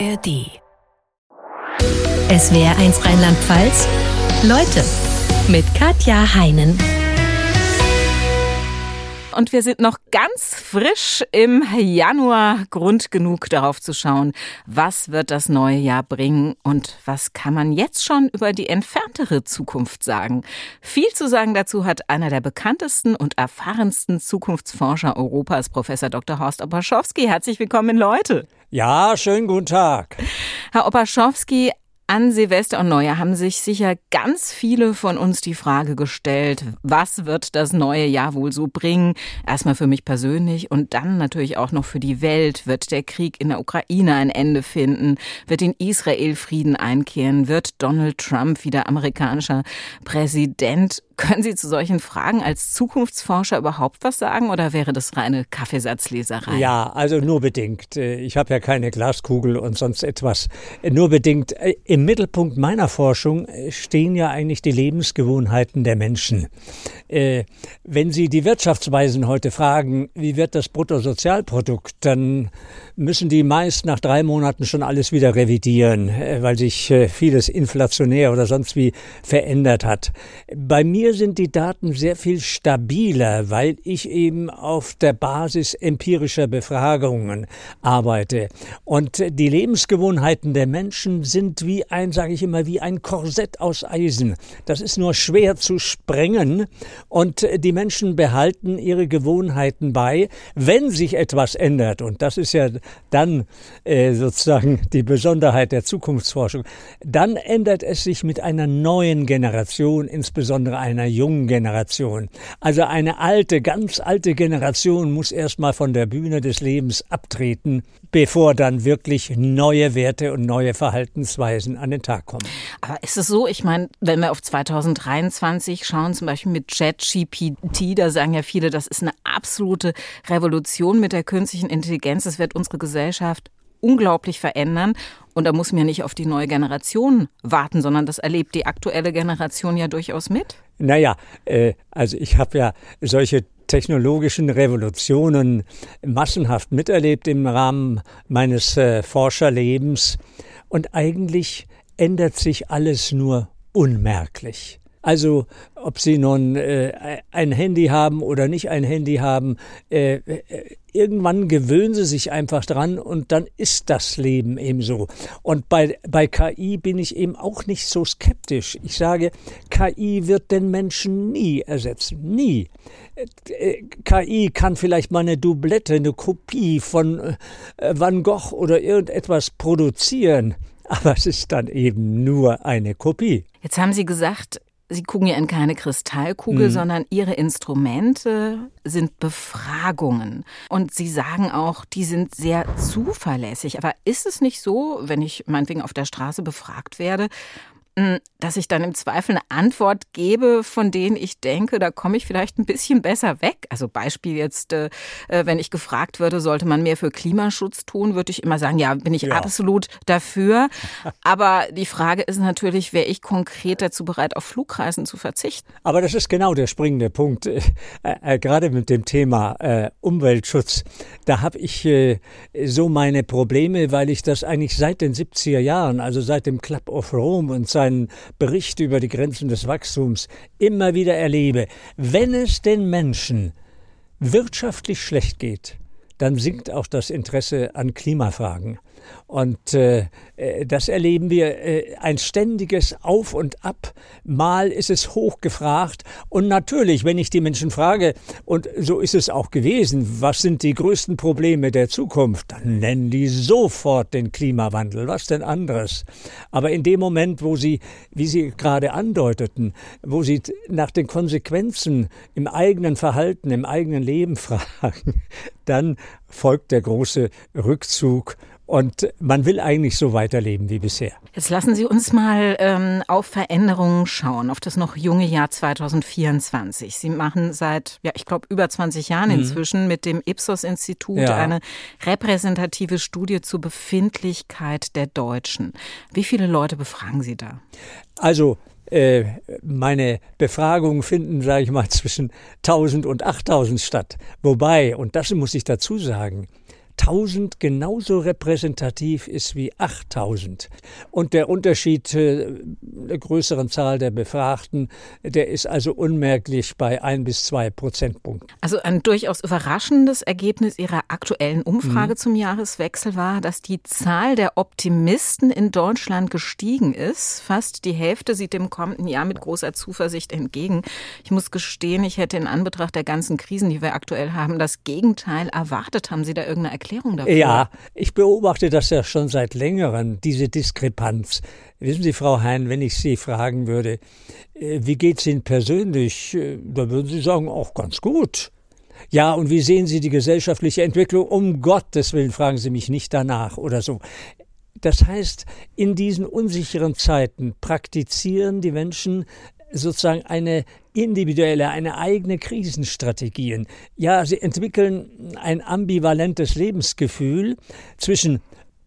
ARD. SWR 1 Rheinland-Pfalz. Leute mit Katja Heinen. Und wir sind noch ganz frisch im Januar. Grund genug darauf zu schauen, was wird das neue Jahr bringen und was kann man jetzt schon über die entferntere Zukunft sagen. Viel zu sagen dazu hat einer der bekanntesten und erfahrensten Zukunftsforscher Europas, Professor Dr. Horst Opaschowski. Herzlich willkommen Leute. Ja, schönen guten Tag. Herr Opaschowski, an Silvester und Neujahr haben sich sicher ganz viele von uns die Frage gestellt, was wird das neue Jahr wohl so bringen? Erstmal für mich persönlich und dann natürlich auch noch für die Welt. Wird der Krieg in der Ukraine ein Ende finden? Wird in Israel Frieden einkehren? Wird Donald Trump wieder amerikanischer Präsident? Können Sie zu solchen Fragen als Zukunftsforscher überhaupt was sagen oder wäre das reine Kaffeesatzleserei? Ja, also nur bedingt. Äh, ich habe ja keine Glaskugel und sonst etwas. Äh, nur bedingt. Äh, Im Mittelpunkt meiner Forschung stehen ja eigentlich die Lebensgewohnheiten der Menschen. Wenn Sie die Wirtschaftsweisen heute fragen, wie wird das Bruttosozialprodukt, dann müssen die meist nach drei Monaten schon alles wieder revidieren, weil sich vieles inflationär oder sonst wie verändert hat. Bei mir sind die Daten sehr viel stabiler, weil ich eben auf der Basis empirischer Befragungen arbeite. Und die Lebensgewohnheiten der Menschen sind wie ein, sage ich immer, wie ein Korsett aus Eisen. Das ist nur schwer zu sprengen und die Menschen behalten ihre Gewohnheiten bei, wenn sich etwas ändert. Und das ist ja dann äh, sozusagen die Besonderheit der Zukunftsforschung. Dann ändert es sich mit einer neuen Generation, insbesondere einer jungen Generation. Also eine alte, ganz alte Generation muss erstmal von der Bühne des Lebens abtreten, bevor dann wirklich neue Werte und neue Verhaltensweisen an den Tag kommen. Aber ist es so, ich meine, wenn wir auf 2023 schauen, zum Beispiel mit ChatGPT, da sagen ja viele, das ist eine absolute Revolution mit der künstlichen Intelligenz. Das wird unsere Gesellschaft unglaublich verändern. Und da muss man ja nicht auf die neue Generation warten, sondern das erlebt die aktuelle Generation ja durchaus mit. Naja, äh, also ich habe ja solche technologischen Revolutionen massenhaft miterlebt im Rahmen meines äh, Forscherlebens. Und eigentlich ändert sich alles nur unmerklich. Also ob Sie nun äh, ein Handy haben oder nicht ein Handy haben, äh, äh, irgendwann gewöhnen Sie sich einfach dran und dann ist das Leben eben so. Und bei, bei KI bin ich eben auch nicht so skeptisch. Ich sage, KI wird den Menschen nie ersetzen. Nie. Äh, KI kann vielleicht mal eine Doublette, eine Kopie von äh, Van Gogh oder irgendetwas produzieren. Aber es ist dann eben nur eine Kopie. Jetzt haben Sie gesagt, Sie gucken ja in keine Kristallkugel, mhm. sondern Ihre Instrumente sind Befragungen. Und Sie sagen auch, die sind sehr zuverlässig. Aber ist es nicht so, wenn ich meinetwegen auf der Straße befragt werde, dass ich dann im Zweifel eine Antwort gebe, von denen ich denke, da komme ich vielleicht ein bisschen besser weg. Also Beispiel jetzt, äh, äh, wenn ich gefragt würde, sollte man mehr für Klimaschutz tun, würde ich immer sagen, ja, bin ich ja. absolut dafür. Aber die Frage ist natürlich, wäre ich konkret dazu bereit, auf Flugreisen zu verzichten? Aber das ist genau der springende Punkt, äh, äh, gerade mit dem Thema Umweltschutz. Da habe ich so meine Probleme, weil ich das eigentlich seit den 70er Jahren, also seit dem Club of Rome und seit seinen Bericht über die Grenzen des Wachstums immer wieder erlebe, wenn es den Menschen wirtschaftlich schlecht geht, dann sinkt auch das Interesse an Klimafragen. Und äh, äh, das erleben wir äh, ein ständiges Auf und Ab. Mal ist es hochgefragt. Und natürlich, wenn ich die Menschen frage, und so ist es auch gewesen, was sind die größten Probleme der Zukunft, dann nennen die sofort den Klimawandel. Was denn anderes? Aber in dem Moment, wo sie, wie Sie gerade andeuteten, wo sie nach den Konsequenzen im eigenen Verhalten, im eigenen Leben fragen, dann folgt der große Rückzug und man will eigentlich so weiterleben wie bisher. Jetzt lassen Sie uns mal ähm, auf Veränderungen schauen, auf das noch junge Jahr 2024. Sie machen seit, ja, ich glaube, über 20 Jahren mhm. inzwischen mit dem Ipsos-Institut ja. eine repräsentative Studie zur Befindlichkeit der Deutschen. Wie viele Leute befragen Sie da? Also äh, meine Befragungen finden, sage ich mal, zwischen 1000 und 8000 statt. Wobei, und das muss ich dazu sagen, 1000 genauso repräsentativ ist wie 8000. Und der Unterschied äh, der größeren Zahl der Befragten, der ist also unmerklich bei ein bis zwei Prozentpunkten. Also ein durchaus überraschendes Ergebnis Ihrer aktuellen Umfrage mhm. zum Jahreswechsel war, dass die Zahl der Optimisten in Deutschland gestiegen ist. Fast die Hälfte sieht dem kommenden Jahr mit großer Zuversicht entgegen. Ich muss gestehen, ich hätte in Anbetracht der ganzen Krisen, die wir aktuell haben, das Gegenteil erwartet. Haben Sie da irgendeine Erklärung dafür? Ja, ich beobachte das ja schon seit längerem, diese Diskrepanz. Wissen Sie, Frau Hein, wenn ich Sie fragen würde, äh, wie geht es Ihnen persönlich, äh, da würden Sie sagen, auch ganz gut. Ja, und wie sehen Sie die gesellschaftliche Entwicklung? Um Gottes Willen fragen Sie mich nicht danach oder so. Das heißt, in diesen unsicheren Zeiten praktizieren die Menschen sozusagen eine individuelle, eine eigene Krisenstrategien. Ja, sie entwickeln ein ambivalentes Lebensgefühl zwischen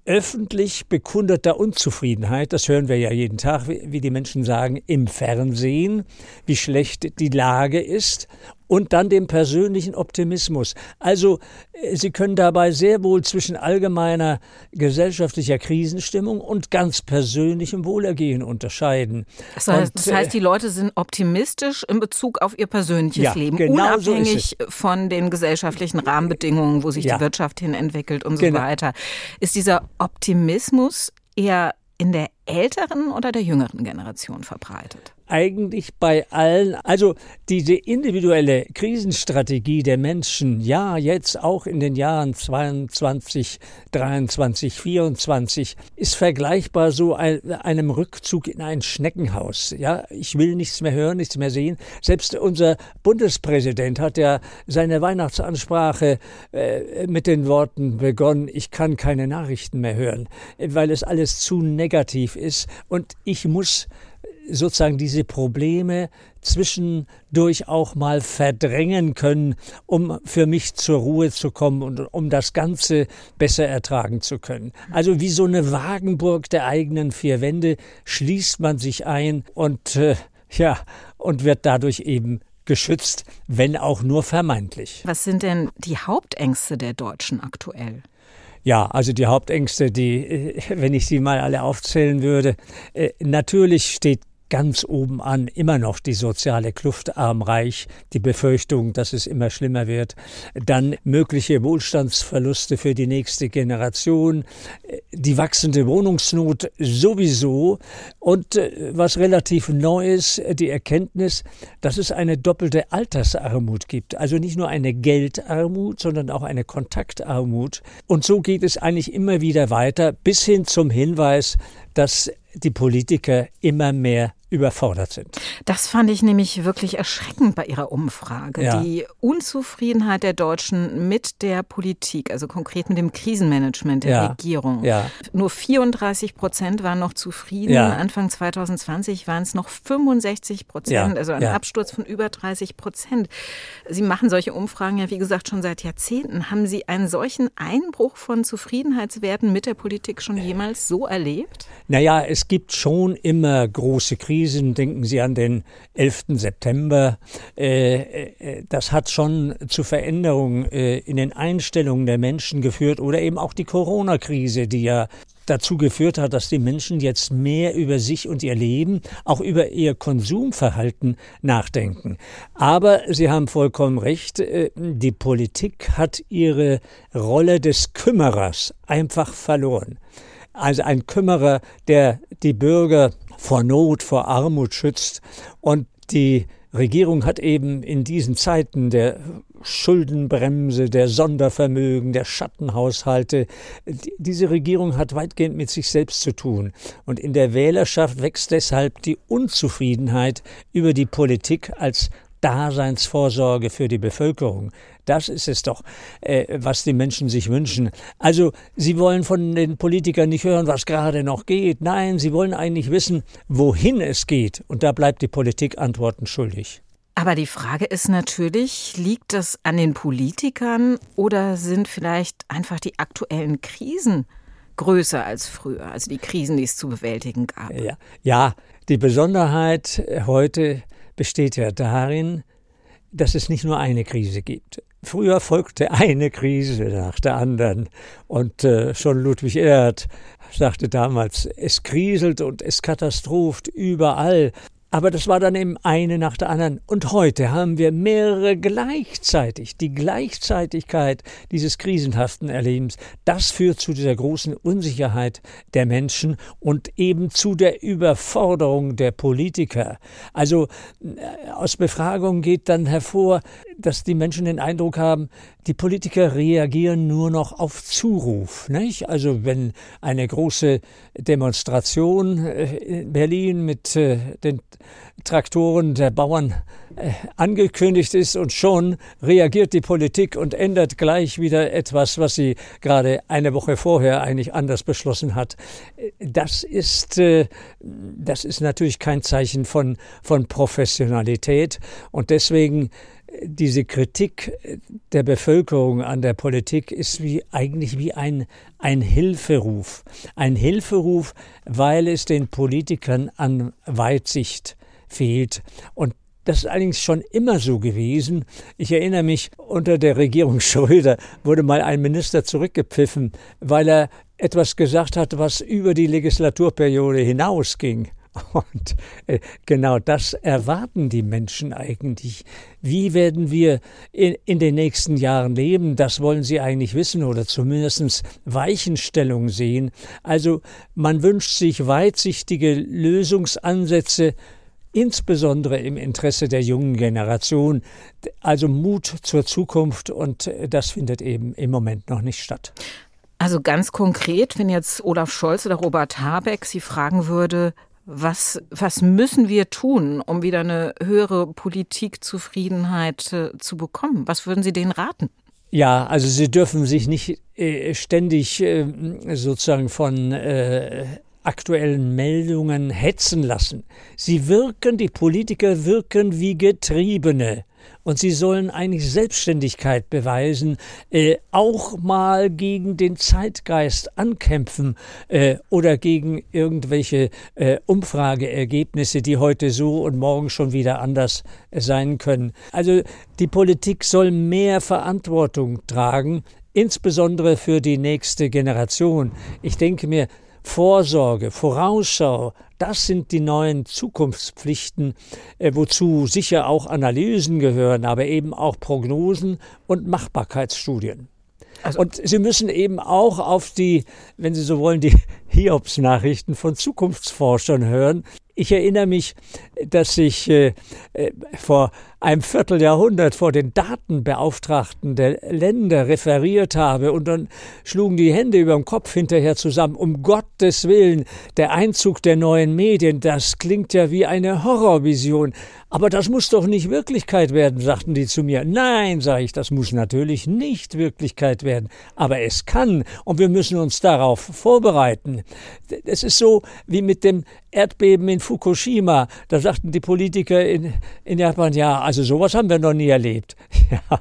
öffentlich bekundeter Unzufriedenheit, das hören wir ja jeden Tag, wie die Menschen sagen, im Fernsehen, wie schlecht die Lage ist und dann dem persönlichen Optimismus. Also äh, Sie können dabei sehr wohl zwischen allgemeiner gesellschaftlicher Krisenstimmung und ganz persönlichem Wohlergehen unterscheiden. Das heißt, und, das heißt, die Leute sind optimistisch in Bezug auf ihr persönliches ja, Leben, genau unabhängig so von den gesellschaftlichen Rahmenbedingungen, wo sich ja. die Wirtschaft hin entwickelt und genau. so weiter. Ist dieser Optimismus eher in der älteren oder der jüngeren Generation verbreitet? Eigentlich bei allen, also diese individuelle Krisenstrategie der Menschen, ja, jetzt auch in den Jahren 22, 23, 24, ist vergleichbar so ein, einem Rückzug in ein Schneckenhaus. Ja, ich will nichts mehr hören, nichts mehr sehen. Selbst unser Bundespräsident hat ja seine Weihnachtsansprache äh, mit den Worten begonnen, ich kann keine Nachrichten mehr hören, weil es alles zu negativ ist und ich muss sozusagen diese Probleme zwischendurch auch mal verdrängen können, um für mich zur Ruhe zu kommen und um das Ganze besser ertragen zu können. Also wie so eine Wagenburg der eigenen vier Wände schließt man sich ein und äh, ja, und wird dadurch eben geschützt, wenn auch nur vermeintlich. Was sind denn die Hauptängste der Deutschen aktuell? Ja, also die Hauptängste, die, äh, wenn ich sie mal alle aufzählen würde, äh, natürlich steht ganz oben an immer noch die soziale Kluft arm-reich, die Befürchtung, dass es immer schlimmer wird, dann mögliche Wohlstandsverluste für die nächste Generation, die wachsende Wohnungsnot sowieso und äh, was relativ neu ist, die Erkenntnis, dass es eine doppelte Altersarmut gibt. Also nicht nur eine Geldarmut, sondern auch eine Kontaktarmut. Und so geht es eigentlich immer wieder weiter bis hin zum Hinweis, dass die Politiker immer mehr überfordert sind. Das fand ich nämlich wirklich erschreckend bei Ihrer Umfrage. Ja. Die Unzufriedenheit der Deutschen mit der Politik, also konkret mit dem Krisenmanagement der ja. Regierung. Ja. Nur 34 Prozent waren noch zufrieden. Anfang 2020 waren es noch 65 Prozent, also ein Absturz von über 30 Prozent. Sie machen solche Umfragen ja, wie gesagt, schon seit Jahrzehnten. Haben Sie einen solchen Einbruch von Zufriedenheitswerten mit der Politik schon jemals so erlebt? Naja, es gibt schon immer große Krisen Krisen, denken Sie an den 11. September, äh, äh, das hat schon zu Veränderungen äh, in den Einstellungen der Menschen geführt oder eben auch die Corona-Krise, die ja dazu geführt hat, dass die Menschen jetzt mehr über sich und ihr Leben, auch über ihr Konsumverhalten nachdenken. Aber Sie haben vollkommen recht, die Politik hat ihre Rolle des Kümmerers einfach verloren. Also ein Kümmerer, der die Bürger vor Not, vor Armut schützt. Und die Regierung hat eben in diesen Zeiten der Schuldenbremse, der Sondervermögen, der Schattenhaushalte, diese Regierung hat weitgehend mit sich selbst zu tun. Und in der Wählerschaft wächst deshalb die Unzufriedenheit über die Politik als Daseinsvorsorge für die Bevölkerung. Das ist es doch, äh, was die Menschen sich wünschen. Also, sie wollen von den Politikern nicht hören, was gerade noch geht. Nein, sie wollen eigentlich wissen, wohin es geht. Und da bleibt die Politik Antworten schuldig. Aber die Frage ist natürlich, liegt das an den Politikern oder sind vielleicht einfach die aktuellen Krisen größer als früher, also die Krisen, die es zu bewältigen gab? Ja, ja die Besonderheit heute besteht ja darin, dass es nicht nur eine Krise gibt. Früher folgte eine Krise nach der anderen. Und äh, schon Ludwig Erhard sagte damals, es kriselt und es katastropht überall. Aber das war dann eben eine nach der anderen. Und heute haben wir mehrere gleichzeitig. Die Gleichzeitigkeit dieses krisenhaften Erlebens, das führt zu dieser großen Unsicherheit der Menschen und eben zu der Überforderung der Politiker. Also äh, aus Befragungen geht dann hervor, dass die Menschen den Eindruck haben, die Politiker reagieren nur noch auf Zuruf. Nicht? Also wenn eine große Demonstration äh, in Berlin mit äh, den Traktoren der Bauern äh, angekündigt ist und schon reagiert die Politik und ändert gleich wieder etwas, was sie gerade eine Woche vorher eigentlich anders beschlossen hat. Das ist, das ist natürlich kein Zeichen von, von Professionalität und deswegen diese Kritik der Bevölkerung an der Politik ist wie eigentlich wie ein, ein Hilferuf. Ein Hilferuf, weil es den Politikern an Weitsicht fehlt. Und das ist allerdings schon immer so gewesen. Ich erinnere mich, unter der Regierung Schröder wurde mal ein Minister zurückgepfiffen, weil er etwas gesagt hat, was über die Legislaturperiode hinausging. Und äh, genau das erwarten die Menschen eigentlich. Wie werden wir in, in, den nächsten Jahren leben? Das wollen sie eigentlich wissen oder zumindest Weichenstellung sehen. Also man wünscht sich weitsichtige Lösungsansätze, insbesondere im Interesse der jungen Generation. Also Mut zur Zukunft und das findet eben im Moment noch nicht statt. Also ganz konkret, wenn jetzt Olaf Scholz oder Robert Habeck Sie fragen würde, was, was müssen wir tun, um wieder eine höhere Politikzufriedenheit äh, zu bekommen? Was würden Sie denen raten? Ja, also Sie dürfen sich nicht äh, ständig äh, sozusagen von aktuellen Meldungen hetzen lassen. Sie wirken, die Politiker wirken wie Getriebene und sie sollen eigentlich Selbstständigkeit beweisen, äh, auch mal gegen den Zeitgeist ankämpfen äh, oder gegen irgendwelche äh, Umfrageergebnisse, die heute so und morgen schon wieder anders sein können. Also die Politik soll mehr Verantwortung tragen, insbesondere für die nächste Generation. Ich denke mir, Vorsorge, Vorausschau, das sind die neuen Zukunftspflichten, äh, wozu sicher auch Analysen gehören, aber eben auch Prognosen und Machbarkeitsstudien. Also und Sie müssen eben auch auf die, wenn Sie so wollen, die Hiobs-Nachrichten von Zukunftsforschern hören. Ich erinnere mich, dass ich äh, äh vor einem Vierteljahrhundert vor den Datenbeauftragten der Länder referiert habe und dann schlugen die Hände über dem Kopf hinterher zusammen. Um Gottes Willen, der Einzug der neuen Medien, das klingt ja wie eine Horrorvision. Aber das muss doch nicht Wirklichkeit werden, sagten die zu mir. Nein, sage ich, das muss natürlich nicht Wirklichkeit werden. Aber es kann und wir müssen uns darauf vorbereiten. Es ist so wie mit dem Erdbeben in Fukushima. Da sagten die Politiker in, in Japan, ja, also sowas haben wir noch nie erlebt. Ja,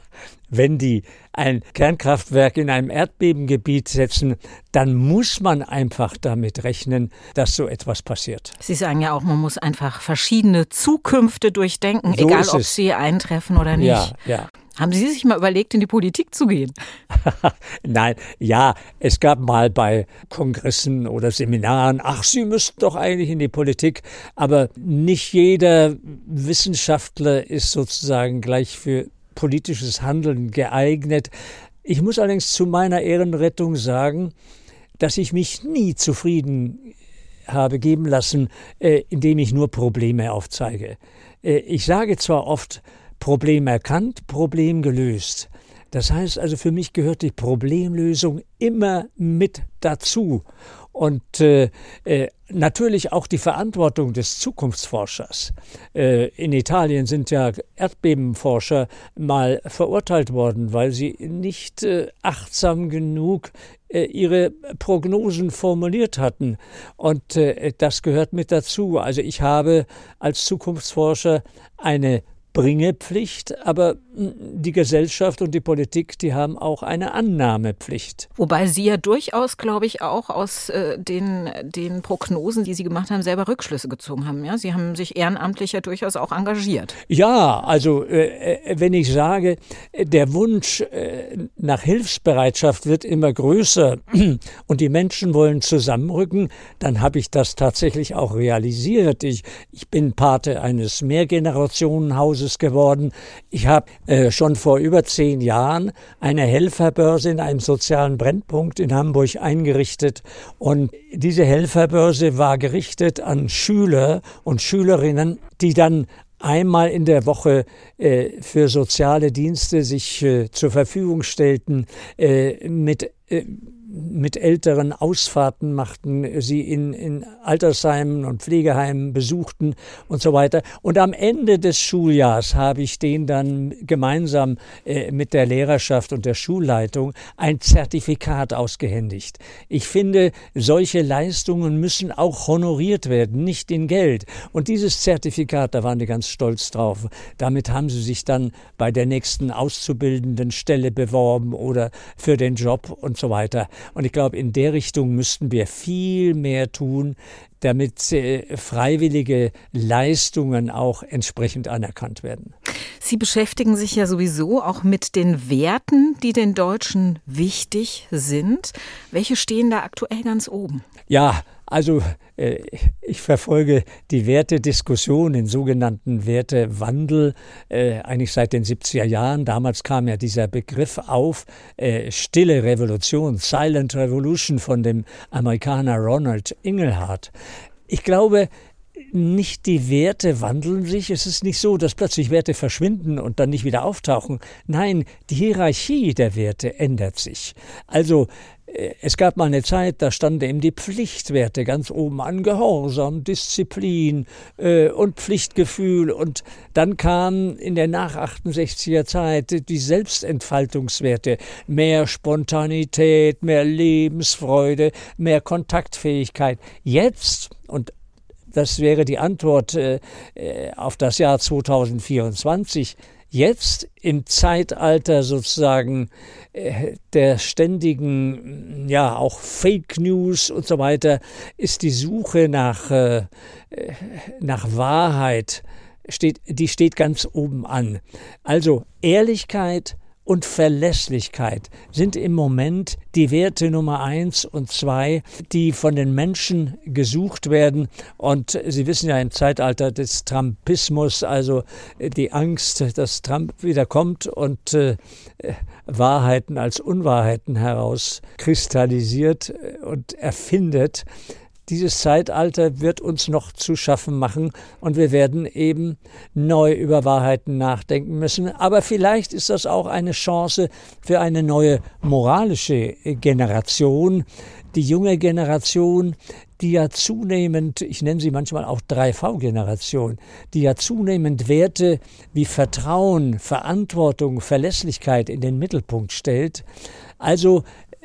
wenn die ein Kernkraftwerk in einem Erdbebengebiet setzen, dann muss man einfach damit rechnen, dass so etwas passiert. Sie sagen ja auch, man muss einfach verschiedene Zukünfte durchdenken, so egal ob sie eintreffen oder nicht. Ja, ja. Haben Sie sich mal überlegt, in die Politik zu gehen? Nein, ja, es gab mal bei Kongressen oder Seminaren, ach, Sie müssten doch eigentlich in die Politik, aber nicht jeder Wissenschaftler ist sozusagen gleich für politisches Handeln geeignet. Ich muss allerdings zu meiner Ehrenrettung sagen, dass ich mich nie zufrieden habe geben lassen, äh, indem ich nur Probleme aufzeige. Äh, ich sage zwar oft, Problem erkannt, Problem gelöst. Das heißt also, für mich gehört die Problemlösung immer mit dazu. Und äh, äh, natürlich auch die Verantwortung des Zukunftsforschers. Äh, in Italien sind ja Erdbebenforscher mal verurteilt worden, weil sie nicht äh, achtsam genug äh, ihre Prognosen formuliert hatten. Und äh, das gehört mit dazu. Also ich habe als Zukunftsforscher eine Bringepflicht, aber die Gesellschaft und die Politik, die haben auch eine Annahmepflicht. Wobei Sie ja durchaus, glaube ich, auch aus äh, den, den Prognosen, die Sie gemacht haben, selber Rückschlüsse gezogen haben. Ja? Sie haben sich ehrenamtlich ja durchaus auch engagiert. Ja, also äh, äh wenn ich sage, der Wunsch äh, nach Hilfsbereitschaft wird immer größer und die Menschen wollen zusammenrücken, dann habe ich das tatsächlich auch realisiert. Ich, ich bin Pate eines Mehrgenerationenhauses geworden. Ich habe äh, schon vor über zehn Jahren eine Helferbörse in einem sozialen Brennpunkt in Hamburg eingerichtet. Und diese Helferbörse war gerichtet an Schüler und Schülerinnen, die dann einmal in der Woche äh, für soziale Dienste sich äh, zur Verfügung stellten, äh, mit äh, mit älteren Ausfahrten machten, sie in, in Altersheimen und Pflegeheimen besuchten und so weiter. Und am Ende des Schuljahrs habe ich den dann gemeinsam äh, mit der Lehrerschaft und der Schulleitung ein Zertifikat ausgehändigt. Ich finde, solche Leistungen müssen auch honoriert werden, nicht in Geld. Und dieses Zertifikat, da waren die ganz stolz drauf. Damit haben sie sich dann bei der nächsten auszubildenden Stelle beworben oder für den Job und so weiter. Und ich glaube, in der Richtung müssten wir viel mehr tun, damit äh, freiwillige Leistungen auch entsprechend anerkannt werden. Sie beschäftigen sich ja sowieso auch mit den Werten, die den Deutschen wichtig sind. Welche stehen da aktuell ganz oben? Ja, also äh, ich verfolge die Wertediskussion, den sogenannten Wertewandel, äh, eigentlich seit den 70er Jahren. Damals kam ja dieser Begriff auf, äh, stille Revolution, Silent Revolution von dem Amerikaner Ronald Inglehart. Ich glaube, nicht die Werte wandeln sich. Es ist nicht so, dass plötzlich Werte verschwinden und dann nicht wieder auftauchen. Nein, die Hierarchie der Werte ändert sich. Also es gab mal eine Zeit, da standen eben die Pflichtwerte ganz oben an, Gehorsam, Disziplin äh, und Pflichtgefühl. Und dann kamen in der nach 68er Zeit die Selbstentfaltungswerte, mehr Spontanität, mehr Lebensfreude, mehr Kontaktfähigkeit. Jetzt, und das wäre die Antwort äh, äh auf das Jahr 2024, Jetzt im Zeitalter sozusagen äh, der ständigen, ja, auch Fake News und so weiter, ist die Suche nach, äh, nach Wahrheit, steht, die steht ganz oben an. Also Ehrlichkeit, und Verlässlichkeit sind im Moment die Werte Nummer eins und zwei, die von den Menschen gesucht werden. Und Sie wissen ja im Zeitalter des Trumpismus, also die Angst, dass Trump wieder kommt und äh, Wahrheiten als Unwahrheiten herauskristallisiert und erfindet, dieses Zeitalter wird uns noch zu schaffen machen und wir werden eben neu über Wahrheiten nachdenken müssen. Aber vielleicht ist das auch eine Chance für eine neue moralische Generation, die junge Generation, die ja zunehmend, ich nenne sie manchmal auch 3V-Generation, die ja zunehmend Werte wie Vertrauen, Verantwortung, Verlässlichkeit in den Mittelpunkt stellt. Also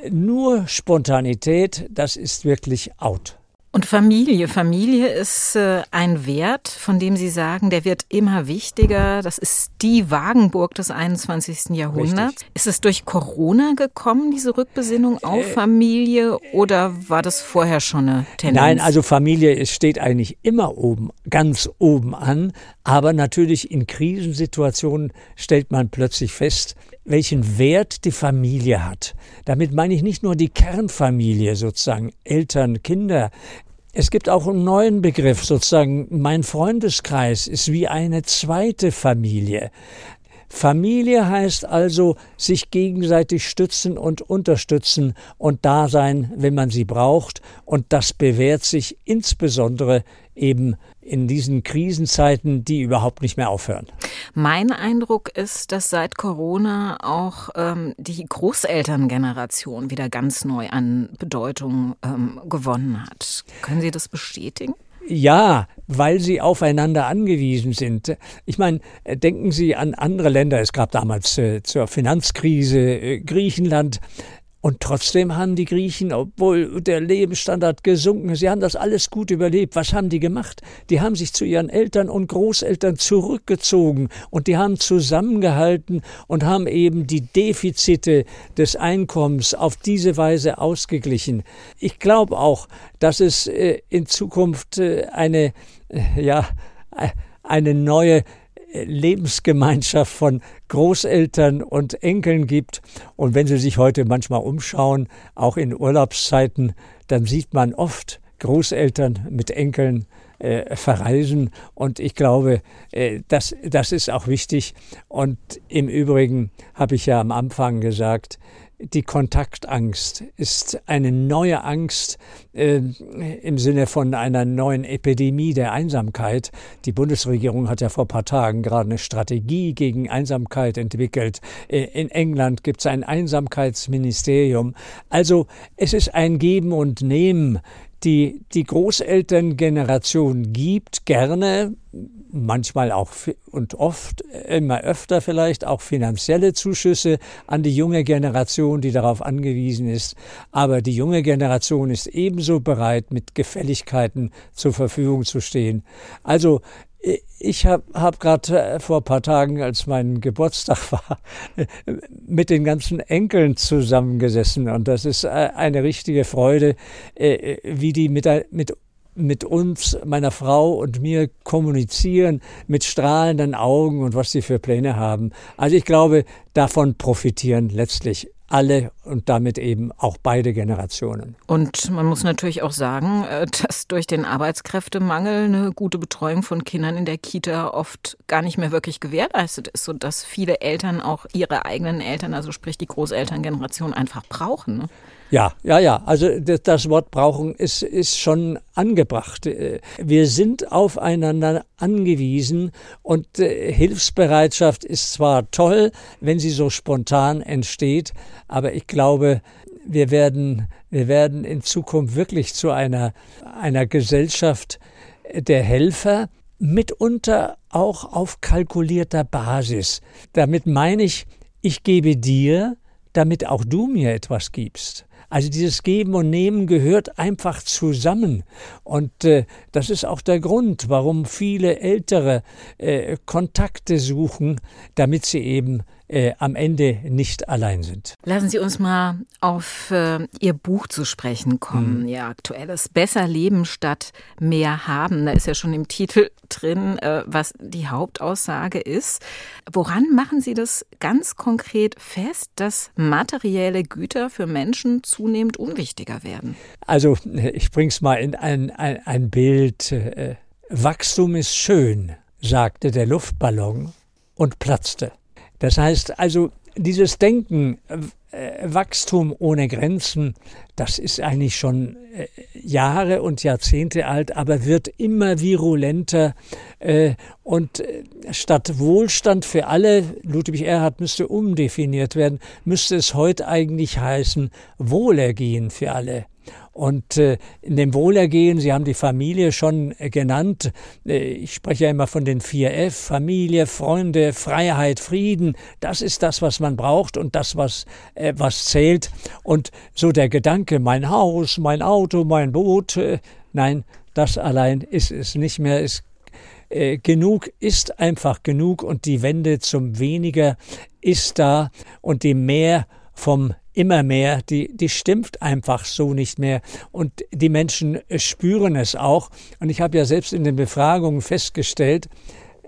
nur Spontanität, das ist wirklich out. Und Familie. Familie ist äh, ein Wert, von dem Sie sagen, der wird immer wichtiger. Das ist die Wagenburg des 21. Jahrhunderts. Richtig. Ist es durch Corona gekommen, diese Rückbesinnung auf äh, Familie, oder war das vorher schon eine Tendenz? Nein, also Familie steht eigentlich immer oben, ganz oben an. Aber natürlich in Krisensituationen stellt man plötzlich fest, welchen Wert die Familie hat. Damit meine ich nicht nur die Kernfamilie sozusagen, Eltern, Kinder. Es gibt auch einen neuen Begriff sozusagen, mein Freundeskreis ist wie eine zweite Familie. Familie heißt also sich gegenseitig stützen und unterstützen und da sein, wenn man sie braucht. Und das bewährt sich insbesondere eben in diesen Krisenzeiten, die überhaupt nicht mehr aufhören. Mein Eindruck ist, dass seit Corona auch ähm, die Großelterngeneration wieder ganz neu an Bedeutung ähm, gewonnen hat. Können Sie das bestätigen? Ja, weil sie aufeinander angewiesen sind. Ich meine, denken Sie an andere Länder. Es gab damals äh, zur Finanzkrise äh, Griechenland Und trotzdem haben die Griechen, obwohl der Lebensstandard gesunken ist, sie haben das alles gut überlebt. Was haben die gemacht? Die haben sich zu ihren Eltern und Großeltern zurückgezogen und die haben zusammengehalten und haben eben die Defizite des Einkommens auf diese Weise ausgeglichen. Ich glaube auch, dass es äh, in Zukunft äh, eine, äh, ja, eine neue Lebensgemeinschaft von Großeltern und Enkeln gibt. Und wenn Sie sich heute manchmal umschauen, auch in Urlaubszeiten, dann sieht man oft Großeltern mit Enkeln äh, verreisen. Und ich glaube, äh, das, das ist auch wichtig. Und im Übrigen habe ich ja am Anfang gesagt, die Kontaktangst ist eine neue Angst äh, im Sinne von einer neuen Epidemie der Einsamkeit. Die Bundesregierung hat ja vor ein paar Tagen gerade eine Strategie gegen Einsamkeit entwickelt. Äh, in England gibt es ein Einsamkeitsministerium. Also es ist ein Geben und Nehmen die die Großelterngeneration gibt, gerne, manchmal auch und oft, immer öfter vielleicht auch finanzielle Zuschüsse an die junge Generation, die darauf angewiesen ist. Aber die junge Generation ist ebenso bereit, mit Gefälligkeiten zur Verfügung zu stehen. Also ich habe hab gerade äh, vor ein paar Tagen, als mein Geburtstag war, mit den ganzen Enkeln zusammengesessen. Und das ist äh, eine richtige Freude, äh, wie die mit, mit mit uns, meiner Frau und mir kommunizieren mit strahlenden Augen und was sie für Pläne haben. Also ich glaube, davon profitieren letztlich alle und damit eben auch beide Generationen. Und man muss natürlich auch sagen, äh, dass durch den Arbeitskräftemangel eine gute Betreuung von Kindern in der Kita oft gar nicht mehr wirklich gewährleistet ist und dass viele Eltern auch ihre eigenen Eltern, also sprich die Großelterngeneration, einfach brauchen. Ne? Ja, ja, ja. Also das Wort brauchen ist, ist schon angebracht. Äh, wir sind aufeinander angewiesen und äh, Hilfsbereitschaft ist zwar toll, wenn sie so spontan entsteht, aber ich glaube, wir werden, wir werden in Zukunft wirklich zu einer, einer Gesellschaft der Helfer, mitunter auch auf kalkulierter Basis. Damit meine ich, ich gebe dir, damit auch du mir etwas gibst. Also dieses Geben und Nehmen gehört einfach zusammen. Und äh, das ist auch der Grund, warum viele Ältere äh, Kontakte suchen, damit sie eben äh, am Ende nicht allein sind. Lassen Sie uns mal auf äh, Ihr Buch zu sprechen kommen, mhm. Ihr aktuelles Besser Leben statt mehr haben. Da ist ja schon im Titel drin, äh, was die Hauptaussage ist. Woran machen Sie das ganz konkret fest, dass materielle Güter für Menschen zunehmend unwichtiger werden? Also ich bringe es mal in ein, ein, ein Bild. Äh, Wachstum ist schön, sagte der Luftballon und platzte. Das heißt also, dieses Denken, äh, Wachstum ohne Grenzen, das ist eigentlich schon äh, Jahre und Jahrzehnte alt, aber wird immer virulenter. Äh, und statt Wohlstand für alle, Ludwig Erhard müsste umdefiniert werden, müsste es heute eigentlich heißen Wohlergehen für alle. Und äh, in dem Wohlergehen, Sie haben die Familie schon äh, genannt, äh, ich spreche ja immer von den vier F, Familie, Freunde, Freiheit, Frieden, das ist das, was man braucht und das, was, äh, was zählt. Und so der Gedanke, mein Haus, mein Auto, mein Boot, äh, nein, das allein ist es nicht mehr, ist äh, genug ist einfach genug und die Wende zum weniger ist da und die mehr vom immer mehr, die, die stimmt einfach so nicht mehr. Und die Menschen spüren es auch. Und ich habe ja selbst in den Befragungen festgestellt,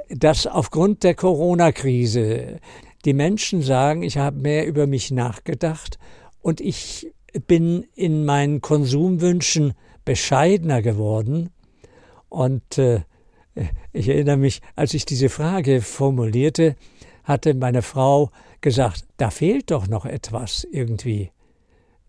dass aufgrund der Corona-Krise die Menschen sagen, ich habe mehr über mich nachgedacht und ich bin in meinen Konsumwünschen bescheidener geworden. Und äh, ich erinnere mich, als ich diese Frage formulierte, hatte meine Frau gesagt, da fehlt doch noch etwas irgendwie.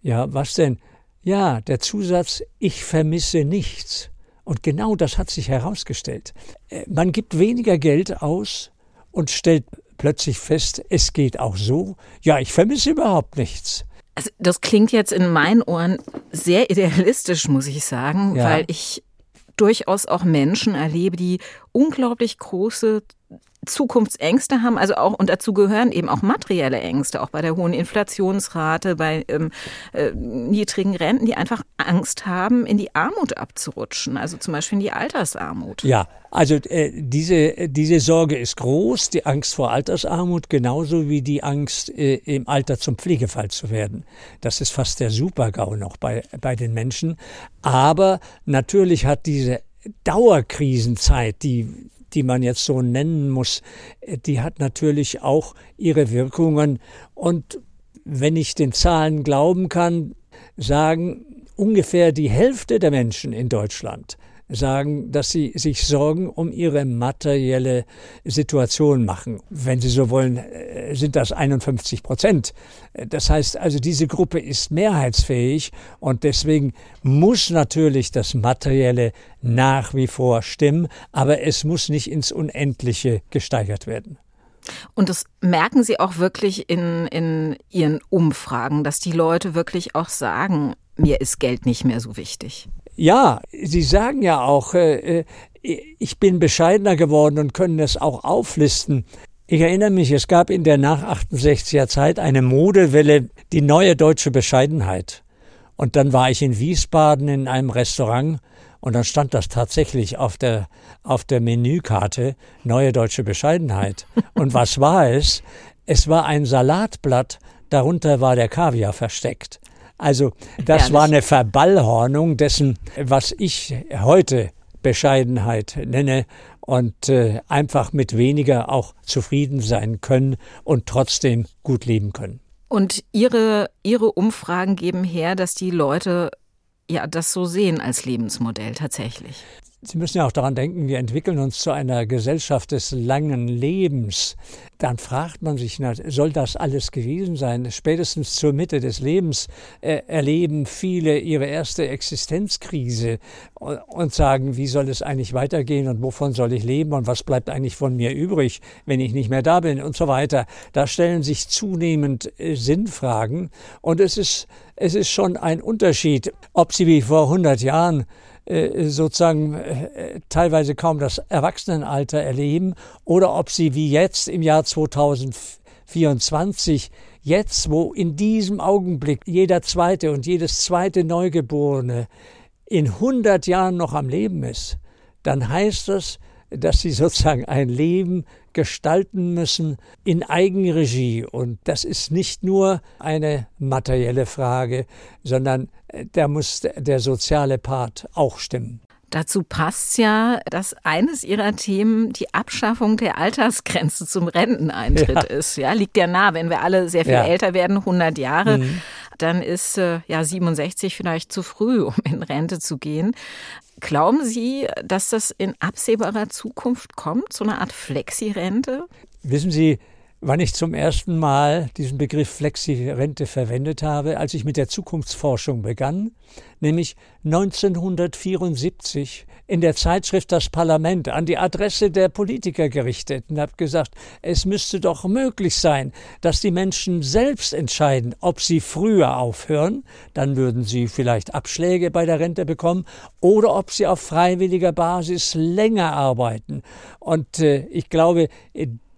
Ja, was denn? Ja, der Zusatz, ich vermisse nichts. Und genau das hat sich herausgestellt. Äh, man gibt weniger Geld aus und stellt plötzlich fest, es geht auch so. Ja, ich vermisse überhaupt nichts. Also das klingt jetzt in meinen Ohren sehr idealistisch, muss ich sagen, ja. weil ich durchaus auch Menschen erlebe, die unglaublich große Zukunftsängste haben, also auch, und dazu gehören eben auch materielle Ängste, auch bei der hohen Inflationsrate, bei ähm, äh, niedrigen Renten, die einfach Angst haben, in die Armut abzurutschen, also zum Beispiel in die Altersarmut. Ja, also äh, diese, diese Sorge ist groß, die Angst vor Altersarmut, genauso wie die Angst, äh, im Alter zum Pflegefall zu werden. Das ist fast der Super-GAU noch bei, bei den Menschen. Aber natürlich hat diese Dauerkrisenzeit, die die man jetzt so nennen muss, die hat natürlich auch ihre Wirkungen. Und wenn ich den Zahlen glauben kann, sagen ungefähr die Hälfte der Menschen in Deutschland sagen, dass sie sich Sorgen um ihre materielle Situation machen. Wenn Sie so wollen, äh, sind das 51 Prozent. Das heißt also, diese Gruppe ist mehrheitsfähig und deswegen muss natürlich das Materielle nach wie vor stimmen, aber es muss nicht ins Unendliche gesteigert werden. Und das merken Sie auch wirklich in, in Ihren Umfragen, dass die Leute wirklich auch sagen, mir ist Geld nicht mehr so wichtig. Ja, Sie sagen ja auch, äh, äh, ich bin bescheidener geworden und können es auch auflisten. Ich erinnere mich, es gab in der nach 68er Zeit eine Modewelle, die neue deutsche Bescheidenheit. Und dann war ich in Wiesbaden in einem Restaurant und dann stand das tatsächlich auf der, auf der Menükarte, neue deutsche Bescheidenheit. Und was war es? Es war ein Salatblatt, darunter war der Kaviar versteckt. Also das war eine Verballhornung dessen, was ich heute Bescheidenheit nenne und äh, einfach mit weniger auch zufrieden sein können und trotzdem gut leben können. Und Ihre, Ihre Umfragen geben her, dass die Leute ja das so sehen als Lebensmodell tatsächlich. Sie müssen ja auch daran denken, wir entwickeln uns zu einer Gesellschaft des langen Lebens. Dann fragt man sich, na, soll das alles gewesen sein? Spätestens zur Mitte des Lebens äh, erleben viele ihre erste Existenzkrise und, und sagen, wie soll es eigentlich weitergehen und wovon soll ich leben und was bleibt eigentlich von mir übrig, wenn ich nicht mehr da bin und so weiter. Da stellen sich zunehmend äh, Sinnfragen und es ist, es ist schon ein Unterschied, ob Sie wie vor 100 Jahren äh, sozusagen äh, teilweise kaum das Erwachsenenalter erleben oder ob sie wie jetzt im Jahr 2024 jetzt, wo in diesem Augenblick jeder zweite und jedes zweite Neugeborene in 100 Jahren noch am Leben ist, dann heißt das, dass sie sozusagen ein Leben gestalten müssen in Eigenregie. Und das ist nicht nur eine materielle Frage, sondern äh, da muss der soziale Part auch stimmen. Dazu passt ja, dass eines ihrer Themen die Abschaffung der Altersgrenze zum Renteneintritt ja. ist. Ja, liegt ja nah, wenn wir alle sehr viel ja. älter werden, 100 Jahre. Mhm. Dann ist äh, ja 67 vielleicht zu früh, um in Rente zu gehen. Glauben Sie, dass das in absehbarer Zukunft kommt, so eine Art Flexi-Rente? Wissen Sie, wann ich zum ersten Mal diesen Begriff Flexi-Rente verwendet habe, als ich mit der Zukunftsforschung begann, nämlich 1974 in der Zeitschrift Das Parlament an die Adresse der Politiker gerichtet und habe gesagt, es müsste doch möglich sein, dass die Menschen selbst entscheiden, ob sie früher aufhören, dann würden sie vielleicht Abschläge bei der Rente bekommen, oder ob sie auf freiwilliger Basis länger arbeiten. Und äh, ich glaube,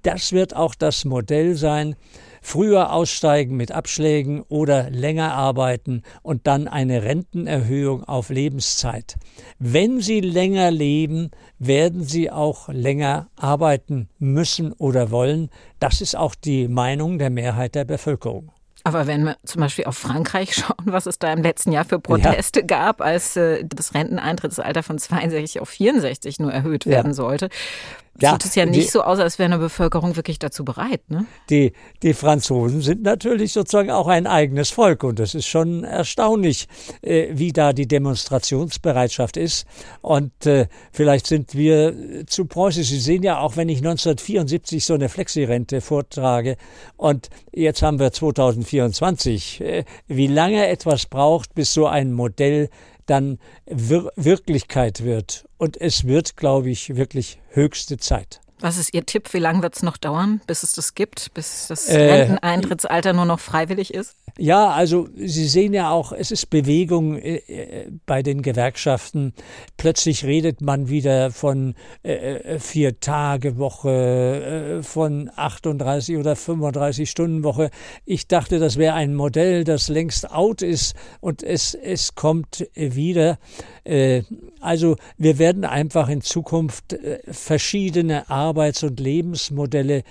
das wird auch das Modell sein, früher aussteigen mit Abschlägen oder länger arbeiten und dann eine Rentenerhöhung auf Lebenszeit. Wenn Sie länger leben, werden Sie auch länger arbeiten müssen oder wollen. Das ist auch die Meinung der Mehrheit der Bevölkerung. Aber wenn wir zum Beispiel auf Frankreich schauen, was es da im letzten Jahr für Proteste ja. gab, als äh, das Renteneintrittsalter von 62 auf 64 nur erhöht werden ja. sollte, ja, sieht es ja nicht die, so aus, als wäre eine Bevölkerung wirklich dazu bereit. Ne? Die, die Franzosen sind natürlich sozusagen auch ein eigenes Volk und es ist schon erstaunlich, äh, wie da die Demonstrationsbereitschaft ist. Und äh, vielleicht sind wir zu preußisch. Sie sehen ja auch, wenn ich 1974 so eine Flexirente vortrage und jetzt haben wir 2024, äh, wie lange etwas braucht, bis so ein Modell dann Wir Wirklichkeit wird. Und es wird, glaube ich, wirklich höchste Zeit. Was ist Ihr Tipp? Wie lange wird es noch dauern, bis es das gibt, bis das äh, Renteneintrittsalter nur noch freiwillig ist? Ja, also Sie sehen ja auch, es ist Bewegung äh, äh, bei den Gewerkschaften. Plötzlich redet man wieder von äh, vier Tage Woche, von 38 oder 35 Stunden Woche. Ich dachte, das wäre ein Modell, das längst out ist und es, es kommt wieder. Also wir werden einfach in Zukunft verschiedene Arbeits- und Lebensmodelle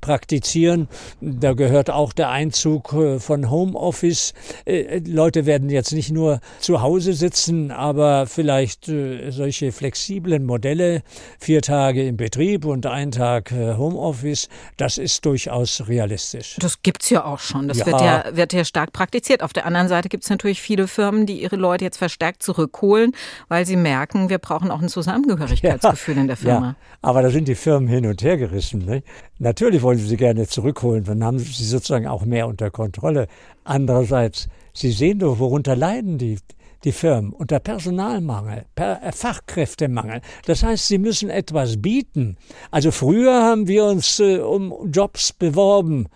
praktizieren. Da gehört auch der Einzug von Home Homeoffice. Äh, Leute werden jetzt nicht nur zu Hause sitzen, aber vielleicht äh, solche flexiblen Modelle, vier Tage im Betrieb und ein Tag äh, Homeoffice, das ist durchaus realistisch. Das gibt es ja auch schon. Das ja. Wird, ja, wird ja stark praktiziert. Auf der anderen Seite gibt es natürlich viele Firmen, die ihre Leute jetzt verstärkt zurückholen, weil sie merken, wir brauchen auch ein Zusammengehörigkeitsgefühl ja, in der Firma. Ja, aber da sind die Firmen hin und her gerissen. Ne? Natürlich wollen sie sie gerne zurückholen, dann haben sie sozusagen auch mehr unter Kontrolle. Andererseits, Sie sehen doch, worunter leiden die, die Firmen unter Personalmangel, per äh, Fachkräftemangel. Das heißt, sie müssen etwas bieten. Also früher haben wir uns äh, um Jobs beworben.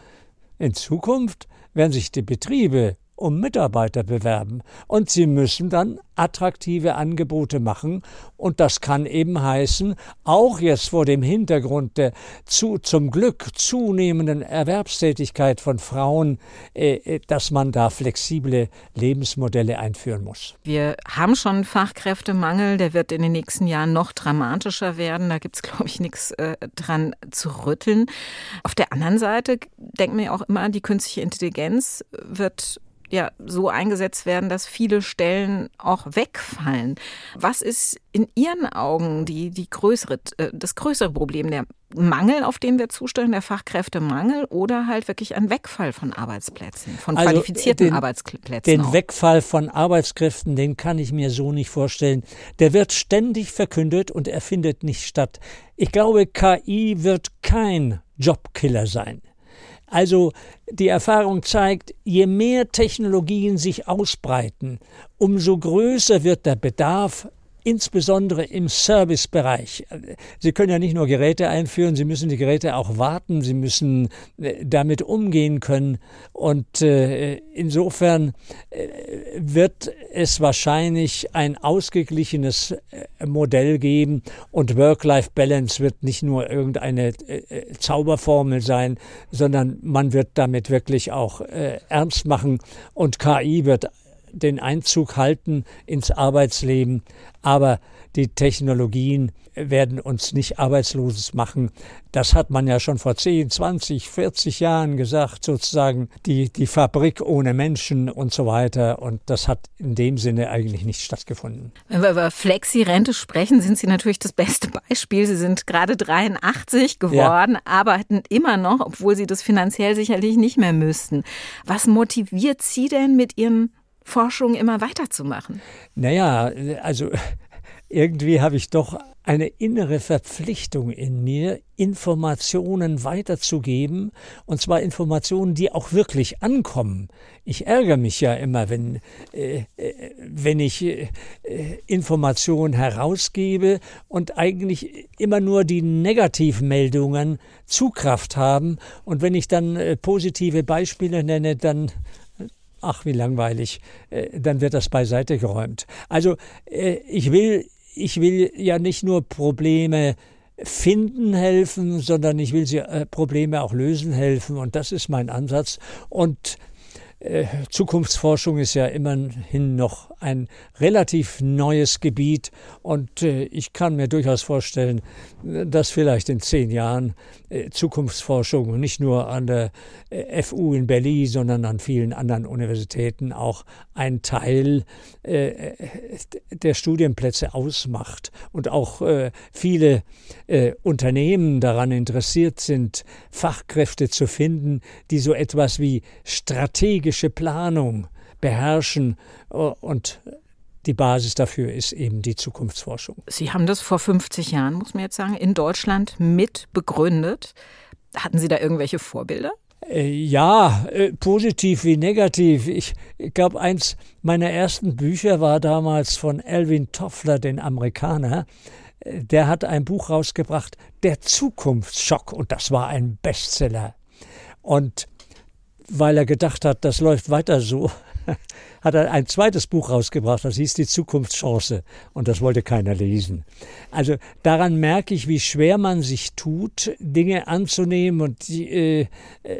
In Zukunft werden sich die Betriebe um Mitarbeiter bewerben. Und sie müssen dann attraktive Angebote machen. Und das kann eben heißen, auch jetzt vor dem Hintergrund der zu, zum Glück zunehmenden Erwerbstätigkeit von Frauen, äh, äh, dass man da flexible Lebensmodelle einführen muss. Wir haben schon Fachkräftemangel, der wird in den nächsten Jahren noch dramatischer werden. Da gibt es, glaube ich, nichts äh, dran zu rütteln. Auf der anderen Seite denken wir auch immer, die künstliche Intelligenz wird ja so eingesetzt werden, dass viele Stellen auch wegfallen. Was ist in Ihren Augen die, die größere, äh, das größere Problem? Der Mangel, auf den wir zustellen, der Fachkräftemangel oder halt wirklich ein Wegfall von Arbeitsplätzen, von also qualifizierten den, Arbeitsplätzen? Den auch? Wegfall von Arbeitskräften, den kann ich mir so nicht vorstellen. Der wird ständig verkündet und er findet nicht statt. Ich glaube, KI wird kein Jobkiller sein. Also die Erfahrung zeigt, je mehr Technologien sich ausbreiten, umso größer wird der Bedarf insbesondere im Servicebereich. Sie können ja nicht nur Geräte einführen, Sie müssen die Geräte auch warten, Sie müssen äh, damit umgehen können. Und äh, insofern äh, wird es wahrscheinlich ein ausgeglichenes Modell geben und Work-Life-Balance wird nicht nur irgendeine Zauberformel sein, sondern man wird damit wirklich auch ernst machen und KI wird den Einzug halten ins Arbeitsleben, aber die Technologien werden uns nicht arbeitslos machen. Das hat man ja schon vor 10, 20, 40 Jahren gesagt, sozusagen die, die Fabrik ohne Menschen und so weiter. Und das hat in dem Sinne eigentlich nicht stattgefunden. Wenn wir über Flexi-Rente sprechen, sind Sie natürlich das beste Beispiel. Sie sind gerade 83 geworden, ja. arbeiten immer noch, obwohl Sie das finanziell sicherlich nicht mehr müssten. Was motiviert Sie denn mit Ihren Forschung immer weiterzumachen? Naja, also irgendwie habe ich doch eine innere Verpflichtung in mir, Informationen weiterzugeben, und zwar Informationen, die auch wirklich ankommen. Ich ärgere mich ja immer, wenn, äh, äh wenn ich äh, Informationen herausgebe und eigentlich immer nur die Negativmeldungen Zugkraft haben. Und wenn ich dann äh, positive Beispiele nenne, dann ach wie langweilig, äh, dann wird das beiseite geräumt. Also äh, ich will, ich will ja nicht nur Probleme finden helfen, sondern ich will sie äh, Probleme auch lösen helfen. Und das ist mein Ansatz. Und Zukunftsforschung ist ja immerhin noch ein relativ neues Gebiet und äh, ich kann mir durchaus vorstellen, dass vielleicht in zehn Jahren äh, Zukunftsforschung nicht nur an der FU in Berlin, sondern an vielen anderen Universitäten auch ein Teil der Studienplätze ausmacht und auch viele Unternehmen daran interessiert sind, Fachkräfte zu finden, die so etwas wie strategische strategische Planung beherrschen und die Basis dafür ist eben die Zukunftsforschung. Sie haben das vor 50 Jahren, muss man jetzt sagen, in Deutschland mit begründet. Hatten Sie da irgendwelche Vorbilder? Äh, ja, äh, positiv wie negativ. Ich, glaube, eins meiner ersten Bücher war damals von Alvin Toffler, den Amerikaner. Äh, der hat ein Buch rausgebracht, Der Zukunftsschock, und das war ein Bestseller. Und weil er gedacht hat, das läuft weiter so, hat er ein zweites Buch rausgebracht, das hieß Die Zukunftschance und das wollte keiner lesen. Also daran merke ich, wie schwer man sich tut, Dinge anzunehmen und die, äh,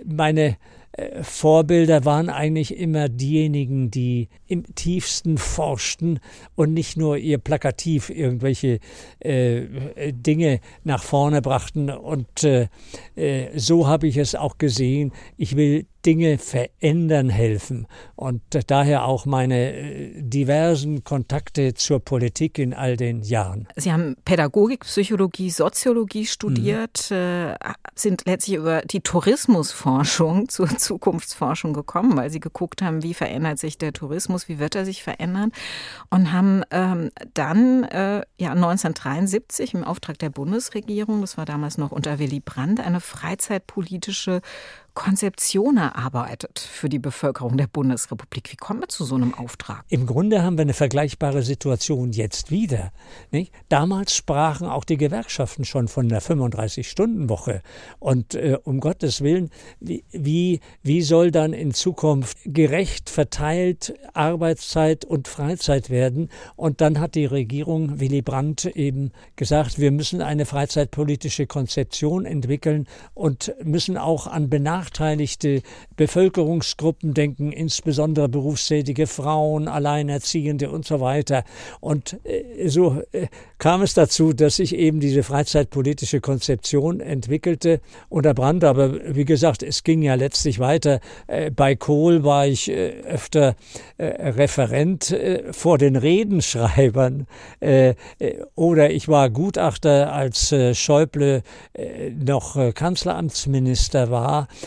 meine äh, Vorbilder waren eigentlich immer diejenigen, die im tiefsten forschten und nicht nur ihr plakativ irgendwelche äh, Dinge nach vorne brachten. Und äh, äh so habe ich es auch gesehen. Ich will Dinge verändern helfen. Und daher auch meine äh, diversen Kontakte zur Politik in all den Jahren. Sie haben Pädagogik, Psychologie, Soziologie studiert, mhm. sind letztlich über die Tourismusforschung zur Zukunftsforschung gekommen, weil Sie geguckt haben, wie verändert sich der Tourismus, wie wird er sich verändern und haben ähm, dann äh, ja 1973 im Auftrag der Bundesregierung, das war damals noch unter Willy Brandt, eine freizeitpolitische Konzeption erarbeitet für die Bevölkerung der Bundesrepublik. Wie kommen wir zu so einem Auftrag? Im Grunde haben wir eine vergleichbare Situation jetzt wieder. Nicht? Damals sprachen auch die Gewerkschaften schon von einer 35-Stunden-Woche. Und äh, um Gottes Willen, wie, wie soll dann in Zukunft gerecht verteilt Arbeitszeit und Freizeit werden? Und dann hat die Regierung Willy Brandt eben gesagt, wir müssen eine freizeitpolitische Konzeption entwickeln und müssen auch an Benachteiligungen benachteiligte Bevölkerungsgruppen denken, insbesondere berufstätige Frauen, Alleinerziehende und so weiter. Und äh, so äh, kam es dazu, dass ich eben diese freizeitpolitische Konzeption entwickelte unter Brand. Aber wie gesagt, es ging ja letztlich weiter. Äh, bei Kohl war ich öfter Referent vor den Redenschreibern oder ich war Gutachter, als Schäuble noch Kanzleramtsminister war.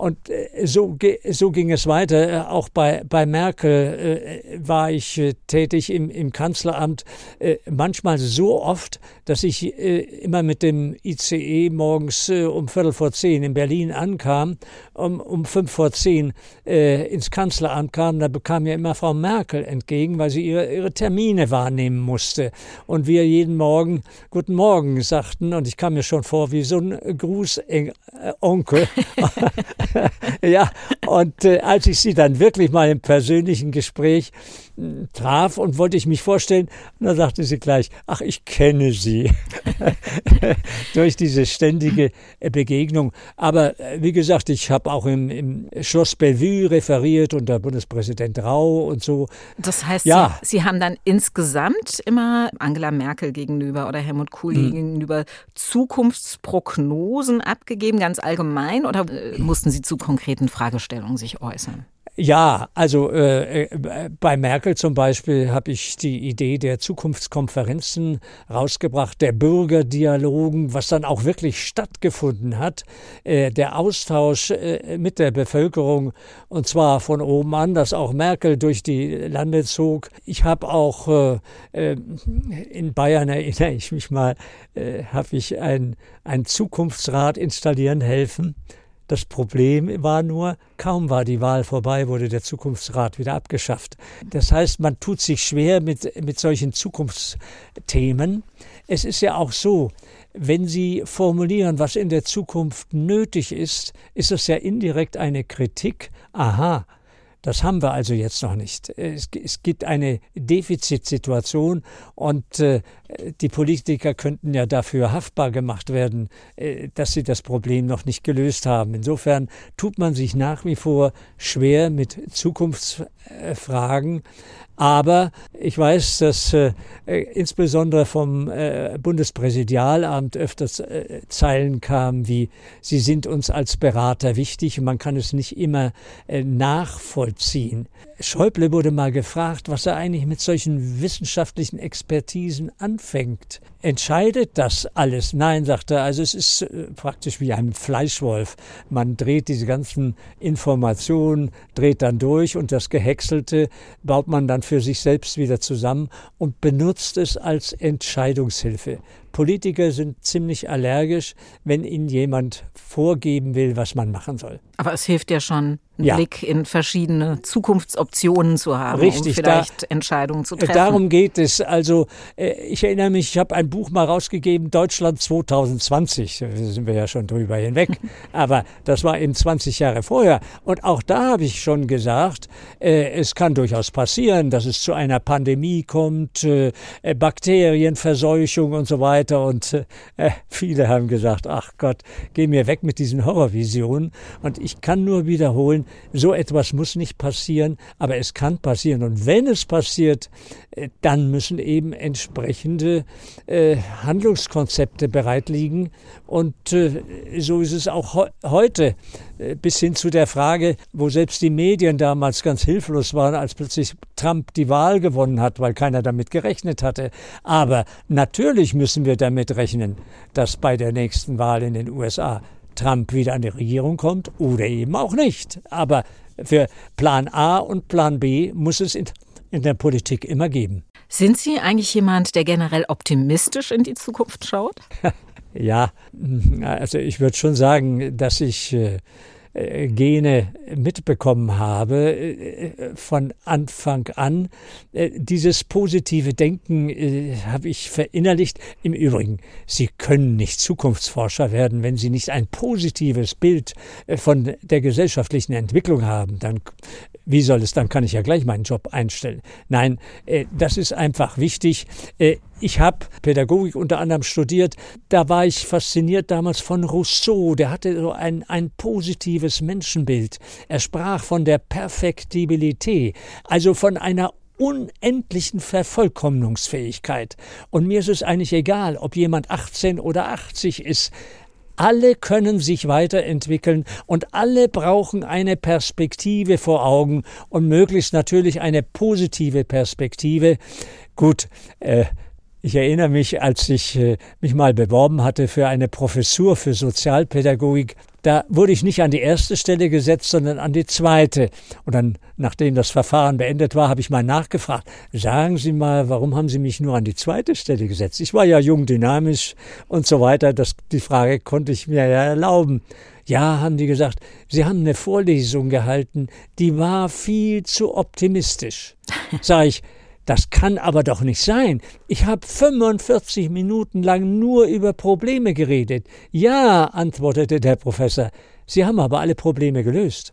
Und äh, so, so ging es weiter. Äh, auch bei, bei Merkel äh, war ich tätig im, im Kanzleramt, manchmal so oft, dass ich immer mit dem ICE morgens um Viertel vor zehn in Berlin ankam, um, um fünf vor zehn ins Kanzleramt kam. Da bekam mir immer Frau Merkel entgegen, weil sie ihre, ihre Termine wahrnehmen musste. Und wir jeden Morgen Guten Morgen sagten und ich kam mir schon vor wie so ein Grußonkel. ja, und äh, als ich sie dann wirklich mal im persönlichen Gespräch traf und wollte ich mich vorstellen, dann sagte sie gleich, ach, ich kenne sie. Durch diese ständige äh, Begegnung. Aber äh, wie gesagt, ich habe auch im, im, Schloss Bellevue referiert unter Bundespräsident Rau und so. Das heißt, ja. sie, sie, haben dann insgesamt immer Angela Merkel gegenüber oder Helmut Kohl hm. gegenüber Zukunftsprognosen abgegeben, ganz allgemein, oder äh, mussten Sie zu konkreten Fragestellungen sich äußern? Ja, also äh, äh, bei Merkel zum Beispiel habe ich die Idee der Zukunftskonferenzen rausgebracht, der Bürgerdialogen, was dann auch wirklich stattgefunden hat, äh, der Austausch äh, mit der Bevölkerung und zwar von oben an, dass auch Merkel durch die Lande zog. Ich habe auch äh, äh, in Bayern erinnere ich mich mal, habe ich ein, ein Zukunftsrat installieren helfen das Problem war nur, kaum war die Wahl vorbei, wurde der Zukunftsrat wieder abgeschafft. Das heißt, man tut sich schwer mit, mit solchen Zukunftsthemen. Es ist ja auch so, wenn Sie formulieren, was in der Zukunft nötig ist, ist es ja indirekt eine Kritik. Aha, das haben wir also jetzt noch nicht. Es, es gibt eine Defizitsituation und äh, die Politiker könnten ja dafür haftbar gemacht werden, äh, dass sie das Problem noch nicht gelöst haben. Insofern tut man sich nach wie vor schwer mit Zukunftsfragen. Aber ich weiß, dass äh, insbesondere vom äh, Bundespräsidialamt öfters äh, Zeilen kamen wie, Sie sind uns als Berater wichtig und man kann es nicht immer äh, nachvollziehen. Schäuble wurde mal gefragt, was er eigentlich mit solchen wissenschaftlichen Expertisen anfängt. Entscheidet das alles? Nein, sagt er, also es ist äh, praktisch wie ein Fleischwolf. Man dreht diese ganzen Informationen, dreht dann durch und das Gehäckselte baut man dann für sich selbst wieder zusammen und benutzt es als Entscheidungshilfe. Politiker sind ziemlich allergisch, wenn ihnen jemand vorgeben will, was man machen soll. Aber es hilft ja schon, einen ja. Blick in verschiedene Zukunftsoptionen zu haben, Richtig, um vielleicht da, Entscheidungen zu treffen. Darum geht es. Also äh, ich erinnere mich, ich habe ein Buch mal rausgegeben, Deutschland 2020. Da sind wir ja schon drüber hinweg. Aber das war eben 20 Jahre vorher. Und auch da habe ich schon gesagt, äh, es kann durchaus passieren, dass es zu einer Pandemie kommt, äh, Bakterienverseuchung und so weiter. Und viele haben gesagt, ach Gott, geh mir weg mit diesen Horrorvisionen. Und ich kann nur wiederholen, so etwas muss nicht passieren, aber es kann passieren. Und wenn es passiert, äh, dann müssen eben entsprechende äh, Handlungskonzepte bereit liegen. Und äh, so ist es auch he heute, äh, bis hin zu der Frage, wo selbst die Medien damals ganz hilflos waren, als plötzlich Trump die Wahl gewonnen hat, weil keiner damit gerechnet hatte. Aber natürlich müssen wir damit rechnen, dass bei der nächsten Wahl in den USA Trump wieder an die Regierung kommt oder eben auch nicht. Aber für Plan A und Plan B muss es in, in der Politik immer geben. Sind Sie eigentlich jemand, der generell optimistisch in die Zukunft schaut? ja, also ich würde schon sagen, dass ich äh, äh, Gene mitbekommen habe äh, von Anfang an. Äh, dieses positive Denken habe ich verinnerlicht. Im Übrigen, Sie können nicht Zukunftsforscher werden, wenn Sie nicht ein positives Bild von der gesellschaftlichen Entwicklung haben. Dann wie soll es, dann kann ich ja gleich meinen Job einstellen. Nein, äh, das ist einfach wichtig. Äh, ich habe Pädagogik unter anderem studiert. Da war ich fasziniert damals von Rousseau. Der hatte so ein, ein positives Menschenbild. Er sprach von der Perfektibilität, also von einer unendlichen Vervollkommnungsfähigkeit. Und mir ist es eigentlich egal, ob jemand 18 oder 80 ist. Alle können sich weiterentwickeln und alle brauchen eine Perspektive vor Augen und möglichst natürlich eine positive Perspektive. Gut, äh, ich erinnere mich, als ich äh, mich mal beworben hatte für eine Professur für Sozialpädagogik, da wurde ich nicht an die erste Stelle gesetzt, sondern an die zweite. Und dann, nachdem das Verfahren beendet war, habe ich mal nachgefragt, sagen Sie mal, warum haben Sie mich nur an die zweite Stelle gesetzt? Ich war ja jung, dynamisch und so weiter. Das, die Frage konnte ich mir ja erlauben. Ja, haben die gesagt, Sie haben eine Vorlesung gehalten, die war viel zu optimistisch. Sag ich, das kann aber doch nicht sein. Ich habe 45 Minuten lang nur über Probleme geredet. Ja, antwortete der Professor, Sie haben aber alle Probleme gelöst.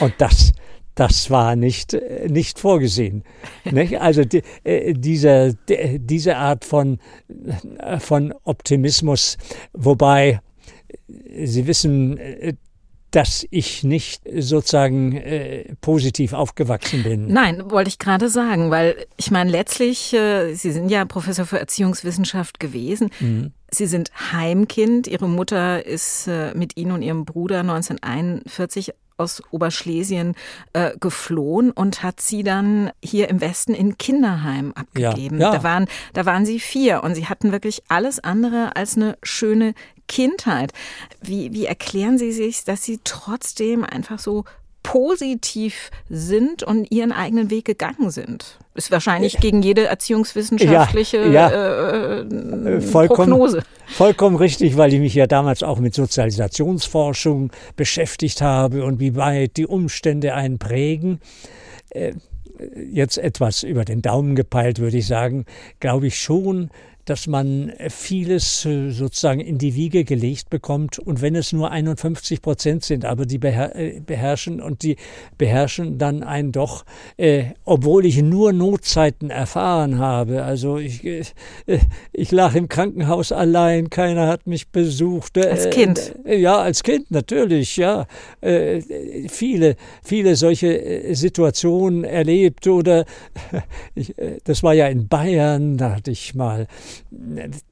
Und das, das war nicht, nicht vorgesehen. Also die, äh, diese, diese Art von, von Optimismus, wobei Sie wissen, äh, dass ich nicht sozusagen äh, positiv aufgewachsen bin. Nein, wollte ich gerade sagen, weil ich meine, letztlich, äh, Sie sind ja Professor für Erziehungswissenschaft gewesen. Mhm. Sie sind Heimkind. Ihre Mutter ist äh, mit Ihnen und Ihrem Bruder 1941 aus Oberschlesien äh, geflohen und hat sie dann hier im Westen in Kinderheim abgegeben. Ja, ja. Da, waren, da waren sie vier und sie hatten wirklich alles andere als eine schöne Kindheit. Wie, wie erklären Sie sich, dass Sie trotzdem einfach so positiv sind und ihren eigenen Weg gegangen sind. Ist wahrscheinlich gegen jede erziehungswissenschaftliche ja, ja. Äh, äh, vollkommen, Prognose. Vollkommen richtig, weil ich mich ja damals auch mit Sozialisationsforschung beschäftigt habe und wie weit die Umstände einen prägen. Äh, jetzt etwas über den Daumen gepeilt, würde ich sagen, glaube ich schon, dass man vieles äh, sozusagen in die Wiege gelegt bekommt und wenn es nur 51 Prozent sind, aber die äh, beherrschen und die beherrschen dann einen doch, äh, obwohl ich nur Notzeiten erfahren habe. Also ich, äh, ich lag im Krankenhaus allein, keiner hat mich besucht. Als Kind? Äh, ja, als Kind natürlich, ja. Äh, viele, viele solche Situationen erlebt oder ich, das war ja in Bayern, da hatte ich mal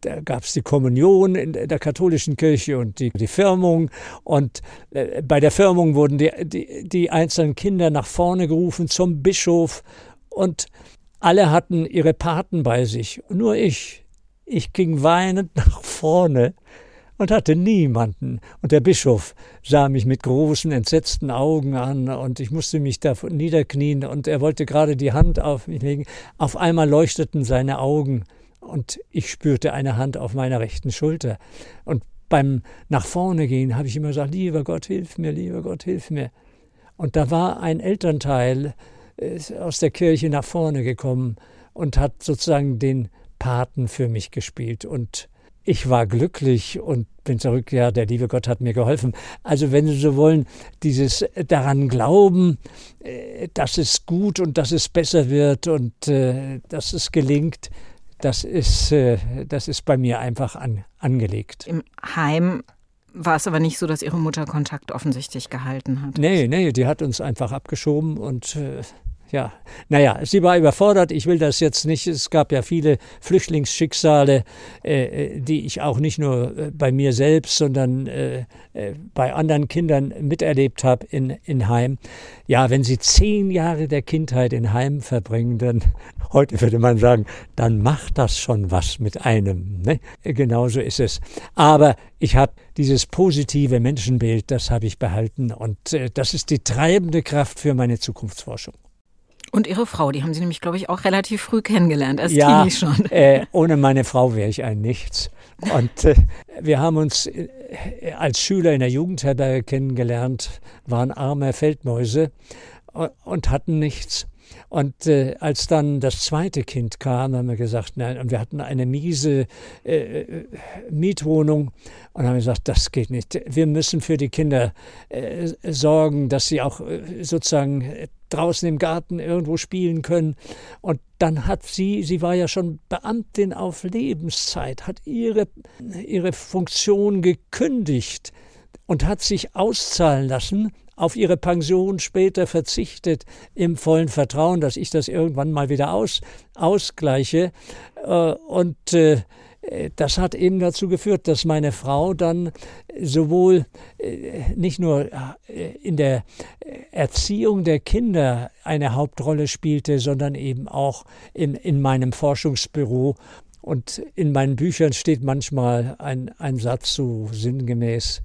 da gab es die Kommunion in der katholischen Kirche und die, die Firmung. Und äh, bei der Firmung wurden die, die, die einzelnen Kinder nach vorne gerufen zum Bischof. Und alle hatten ihre Paten bei sich. Nur ich. Ich ging weinend nach vorne und hatte niemanden. Und der Bischof sah mich mit großen, entsetzten Augen an und ich musste mich da niederknien und er wollte gerade die Hand auf mich legen. Auf einmal leuchteten seine Augen und ich spürte eine Hand auf meiner rechten Schulter. Und beim nach vorne gehen habe ich immer gesagt, lieber Gott, hilf mir, lieber Gott, hilf mir. Und da war ein Elternteil äh, aus der Kirche nach vorne gekommen und hat sozusagen den Paten für mich gespielt. Und ich war glücklich und bin zurück, ja, der liebe Gott hat mir geholfen. Also wenn Sie so wollen, dieses daran glauben, äh, dass es gut und dass es besser wird und äh, dass es gelingt, das ist, äh, das ist bei mir einfach an, angelegt. Im Heim war es aber nicht so, dass Ihre Mutter Kontakt offensichtlich gehalten hat. Nee, nee, die hat uns einfach abgeschoben und ja, naja, sie war überfordert. Ich will das jetzt nicht. Es gab ja viele Flüchtlingsschicksale, äh, äh, die ich auch nicht nur äh, bei mir selbst, sondern äh, äh, bei anderen Kindern miterlebt habe in, in Heim. Ja, wenn sie zehn Jahre der Kindheit in Heim verbringen, dann, heute würde man sagen, dann macht das schon was mit einem. Ne? Genauso ist es. Aber ich habe dieses positive Menschenbild, das habe ich behalten und äh, das ist die treibende Kraft für meine Zukunftsforschung. Und Ihre Frau, die haben Sie nämlich, glaube ich, auch relativ früh kennengelernt, als ja, Teenie schon. Äh, ohne meine Frau wäre ich ein Nichts. Und äh, wir haben uns äh, als Schüler in der Jugendherberge kennengelernt, waren arme Feldmäuse und hatten nichts. Und äh, als dann das zweite Kind kam, haben wir gesagt, nein, und wir hatten eine miese äh, Mietwohnung und haben gesagt, das geht nicht. Wir müssen für die Kinder äh, sorgen, dass sie auch äh, sozusagen draußen im Garten irgendwo spielen können. Und dann hat sie, sie war ja schon Beamtin auf Lebenszeit, hat ihre, ihre Funktion gekündigt und hat sich auszahlen lassen auf ihre Pension später verzichtet, im vollen Vertrauen, dass ich das irgendwann mal wieder aus, ausgleiche. Äh, und äh, das hat eben dazu geführt, dass meine Frau dann sowohl äh, nicht nur in der Erziehung der Kinder eine Hauptrolle spielte, sondern eben auch in, in meinem Forschungsbüro. Und in meinen Büchern steht manchmal ein, ein Satz so sinngemäß,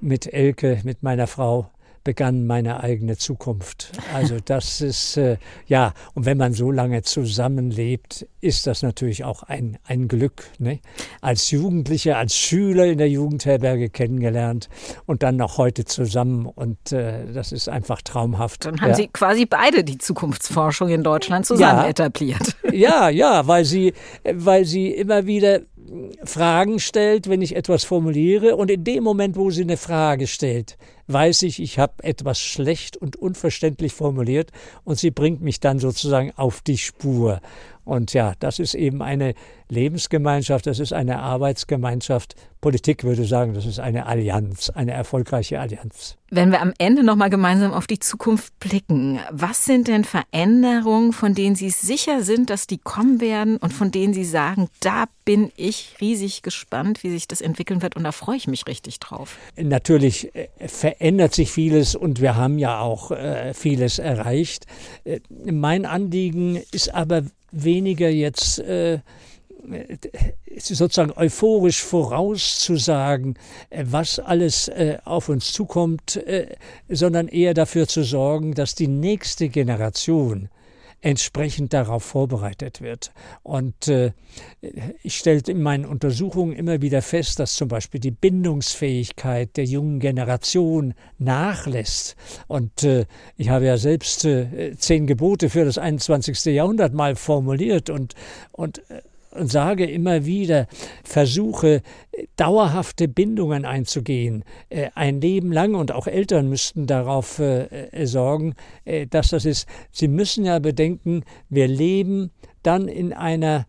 mit Elke, mit meiner Frau, begann meine eigene Zukunft. Also das ist, äh, ja, und wenn man so lange zusammenlebt, ist das natürlich auch ein, ein Glück. Ne? Als Jugendlicher, als Schüler in der Jugendherberge kennengelernt und dann noch heute zusammen und äh, das ist einfach traumhaft. Dann haben ja. Sie quasi beide die Zukunftsforschung in Deutschland zusammen ja. etabliert. Ja, ja, weil sie, weil sie immer wieder Fragen stellt, wenn ich etwas formuliere. Und in dem Moment, wo sie eine Frage stellt, weiß ich, ich habe etwas schlecht und unverständlich formuliert und sie bringt mich dann sozusagen auf die Spur. Und ja, das ist eben eine Lebensgemeinschaft, das ist eine Arbeitsgemeinschaft. Politik würde sagen, das ist eine Allianz, eine erfolgreiche Allianz. Wenn wir am Ende nochmal gemeinsam auf die Zukunft blicken, was sind denn Veränderungen, von denen Sie sicher sind, dass die kommen werden und von denen Sie sagen, da bin ich riesig gespannt, wie sich das entwickeln wird und da freue ich mich richtig drauf? Natürlich äh, verändert sich vieles und wir haben ja auch äh, vieles erreicht. Äh, mein Anliegen ist aber weniger jetzt äh, sozusagen euphorisch vorauszusagen, äh, was alles äh, auf uns zukommt, äh, sondern eher dafür zu sorgen, dass die nächste Generation entsprechend darauf vorbereitet wird. Und äh, ich stelle in meinen Untersuchungen immer wieder fest, dass zum Beispiel die Bindungsfähigkeit der jungen Generation nachlässt. Und äh, ich habe ja selbst äh, zehn Gebote für das 21. Jahrhundert mal formuliert und, und äh, und sage immer wieder, versuche dauerhafte Bindungen einzugehen, äh, ein Leben lang und auch Eltern müssten darauf äh, äh, sorgen, dass das ist. Sie müssen ja bedenken, wir leben dann in einer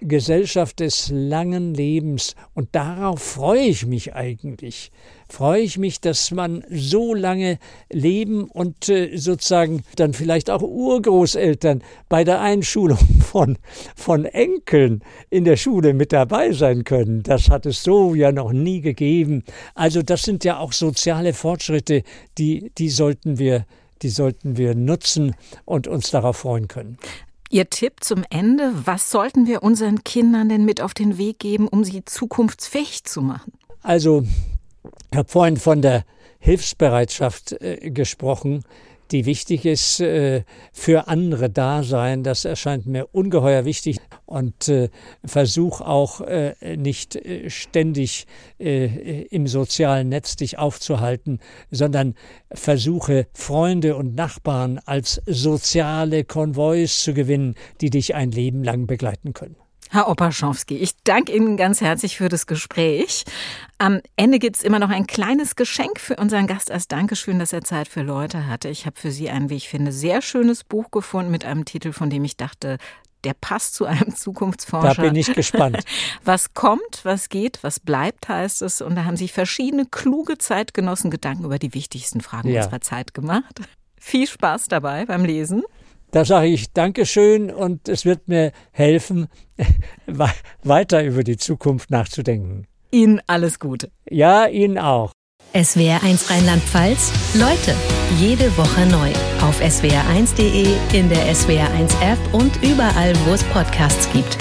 Gesellschaft des langen Lebens. Und darauf freue ich mich eigentlich. Freue ich mich, dass man so lange leben und äh, sozusagen dann vielleicht auch Urgroßeltern bei der Einschulung von, von Enkeln in der Schule mit dabei sein können. Das hat es so ja noch nie gegeben. Also das sind ja auch soziale Fortschritte, die, die sollten wir die sollten wir nutzen und uns darauf freuen können. Ihr Tipp zum Ende, was sollten wir unseren Kindern denn mit auf den Weg geben, um sie zukunftsfähig zu machen? Also, ich habe vorhin von der Hilfsbereitschaft äh, gesprochen. die wichtig ist, äh, für andere da sein. Das erscheint mir ungeheuer wichtig und äh, versuch auch äh, nicht äh, ständig äh, im sozialen Netz dich aufzuhalten, sondern versuche Freunde und Nachbarn als soziale Konvois zu gewinnen, die dich ein Leben lang begleiten können. Herr Opaschowski, ich danke Ihnen ganz herzlich für das Gespräch. Am Ende gibt es immer noch ein kleines Geschenk für unseren Gast als Dankeschön, dass er Zeit für Leute hatte. Ich habe für Sie ein, wie ich finde, sehr schönes Buch gefunden mit einem Titel, von dem ich dachte, der passt zu einem Zukunftsforscher. Da bin ich gespannt. Was kommt, was geht, was bleibt, heißt es. Und da haben sich verschiedene kluge Zeitgenossen Gedanken über die wichtigsten Fragen ja. unserer Zeit gemacht. Viel Spaß dabei beim Lesen. Da sage ich Dankeschön und es wird mir helfen, weiter über die Zukunft nachzudenken. Ihnen alles Gute. Ja, Ihnen auch. SWR1 Rheinland-Pfalz. Leute, jede Woche neu. Auf swr1.de, in der SWR1 App und überall, wo es Podcasts gibt.